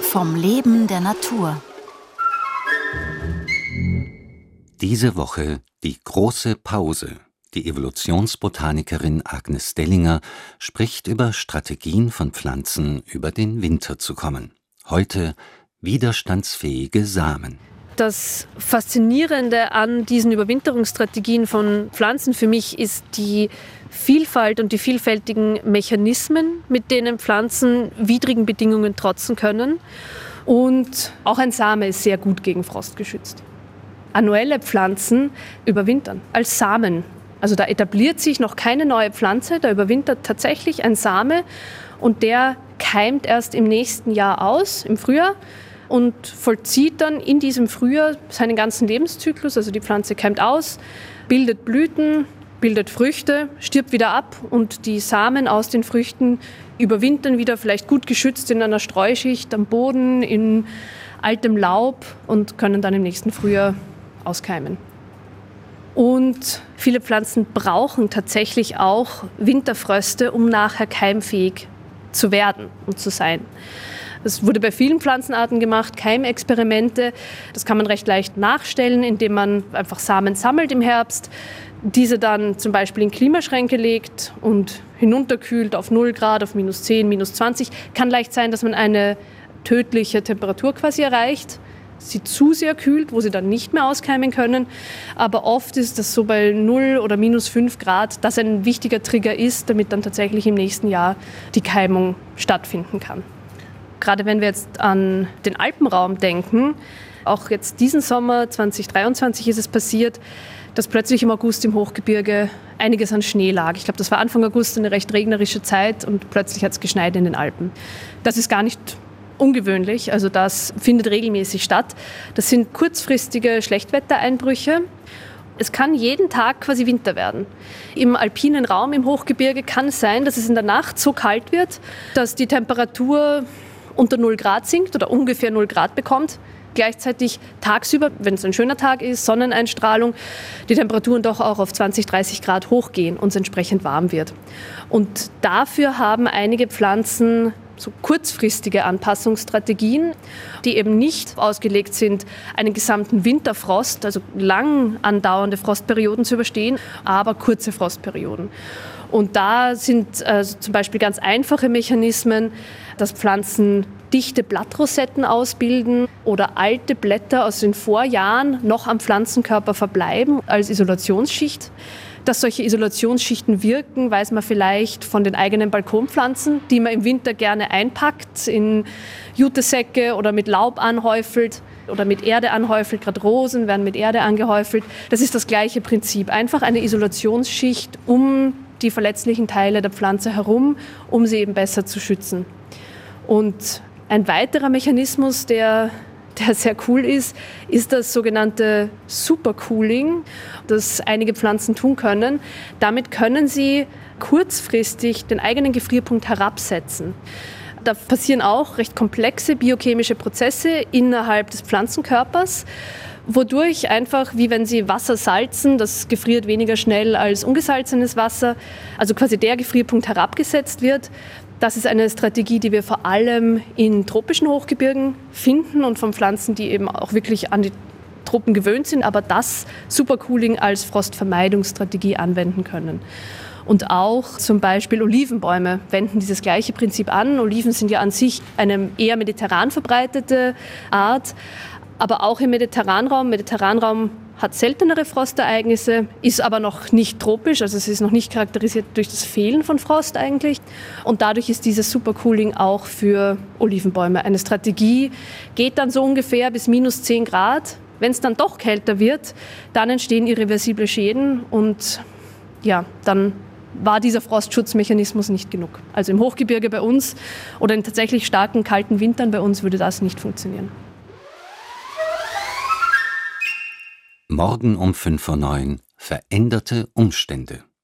Vom Leben der Natur. Diese Woche die große Pause. Die Evolutionsbotanikerin Agnes Dellinger spricht über Strategien von Pflanzen, über den Winter zu kommen. Heute widerstandsfähige Samen. Das Faszinierende an diesen Überwinterungsstrategien von Pflanzen für mich ist die Vielfalt und die vielfältigen Mechanismen, mit denen Pflanzen widrigen Bedingungen trotzen können. Und auch ein Same ist sehr gut gegen Frost geschützt. Annuelle Pflanzen überwintern als Samen. Also da etabliert sich noch keine neue Pflanze, da überwintert tatsächlich ein Same und der keimt erst im nächsten Jahr aus, im Frühjahr und vollzieht dann in diesem Frühjahr seinen ganzen Lebenszyklus. Also die Pflanze keimt aus, bildet Blüten, bildet Früchte, stirbt wieder ab und die Samen aus den Früchten überwintern wieder vielleicht gut geschützt in einer Streuschicht am Boden, in altem Laub und können dann im nächsten Frühjahr auskeimen. Und viele Pflanzen brauchen tatsächlich auch Winterfröste, um nachher keimfähig zu werden und zu sein. Das wurde bei vielen Pflanzenarten gemacht, Keimexperimente. Das kann man recht leicht nachstellen, indem man einfach Samen sammelt im Herbst, diese dann zum Beispiel in Klimaschränke legt und hinunterkühlt auf 0 Grad, auf minus 10, minus 20. Kann leicht sein, dass man eine tödliche Temperatur quasi erreicht sie zu sehr kühlt, wo sie dann nicht mehr auskeimen können. Aber oft ist das so bei 0 oder minus 5 Grad, dass ein wichtiger Trigger ist, damit dann tatsächlich im nächsten Jahr die Keimung stattfinden kann. Gerade wenn wir jetzt an den Alpenraum denken, auch jetzt diesen Sommer 2023 ist es passiert, dass plötzlich im August im Hochgebirge einiges an Schnee lag. Ich glaube, das war Anfang August eine recht regnerische Zeit und plötzlich hat es geschneit in den Alpen. Das ist gar nicht ungewöhnlich, also das findet regelmäßig statt. Das sind kurzfristige Schlechtwettereinbrüche. Es kann jeden Tag quasi Winter werden. Im alpinen Raum, im Hochgebirge kann es sein, dass es in der Nacht so kalt wird, dass die Temperatur unter 0 Grad sinkt oder ungefähr 0 Grad bekommt. Gleichzeitig tagsüber, wenn es ein schöner Tag ist, Sonneneinstrahlung, die Temperaturen doch auch auf 20, 30 Grad hochgehen und es entsprechend warm wird. Und dafür haben einige Pflanzen so kurzfristige Anpassungsstrategien, die eben nicht ausgelegt sind, einen gesamten Winterfrost, also lang andauernde Frostperioden zu überstehen, aber kurze Frostperioden. Und da sind äh, zum Beispiel ganz einfache Mechanismen, dass Pflanzen dichte Blattrosetten ausbilden oder alte Blätter aus den Vorjahren noch am Pflanzenkörper verbleiben als Isolationsschicht. Dass solche Isolationsschichten wirken, weiß man vielleicht von den eigenen Balkonpflanzen, die man im Winter gerne einpackt, in Jutesäcke oder mit Laub anhäufelt oder mit Erde anhäufelt. Gerade Rosen werden mit Erde angehäufelt. Das ist das gleiche Prinzip. Einfach eine Isolationsschicht um die verletzlichen Teile der Pflanze herum, um sie eben besser zu schützen. Und ein weiterer Mechanismus, der der sehr cool ist, ist das sogenannte Supercooling, das einige Pflanzen tun können. Damit können sie kurzfristig den eigenen Gefrierpunkt herabsetzen. Da passieren auch recht komplexe biochemische Prozesse innerhalb des Pflanzenkörpers, wodurch einfach, wie wenn Sie Wasser salzen, das gefriert weniger schnell als ungesalzenes Wasser, also quasi der Gefrierpunkt herabgesetzt wird, das ist eine Strategie, die wir vor allem in tropischen Hochgebirgen finden und von Pflanzen, die eben auch wirklich an die Tropen gewöhnt sind, aber das Supercooling als Frostvermeidungsstrategie anwenden können. Und auch zum Beispiel Olivenbäume wenden dieses gleiche Prinzip an. Oliven sind ja an sich eine eher mediterran verbreitete Art, aber auch im Mediterranraum. Mediterranraum hat seltenere Frostereignisse, ist aber noch nicht tropisch, also es ist noch nicht charakterisiert durch das Fehlen von Frost eigentlich. Und dadurch ist dieses Supercooling auch für Olivenbäume eine Strategie, geht dann so ungefähr bis minus 10 Grad. Wenn es dann doch kälter wird, dann entstehen irreversible Schäden und ja, dann war dieser Frostschutzmechanismus nicht genug. Also im Hochgebirge bei uns oder in tatsächlich starken kalten Wintern bei uns würde das nicht funktionieren. Morgen um 5.09 Uhr veränderte Umstände.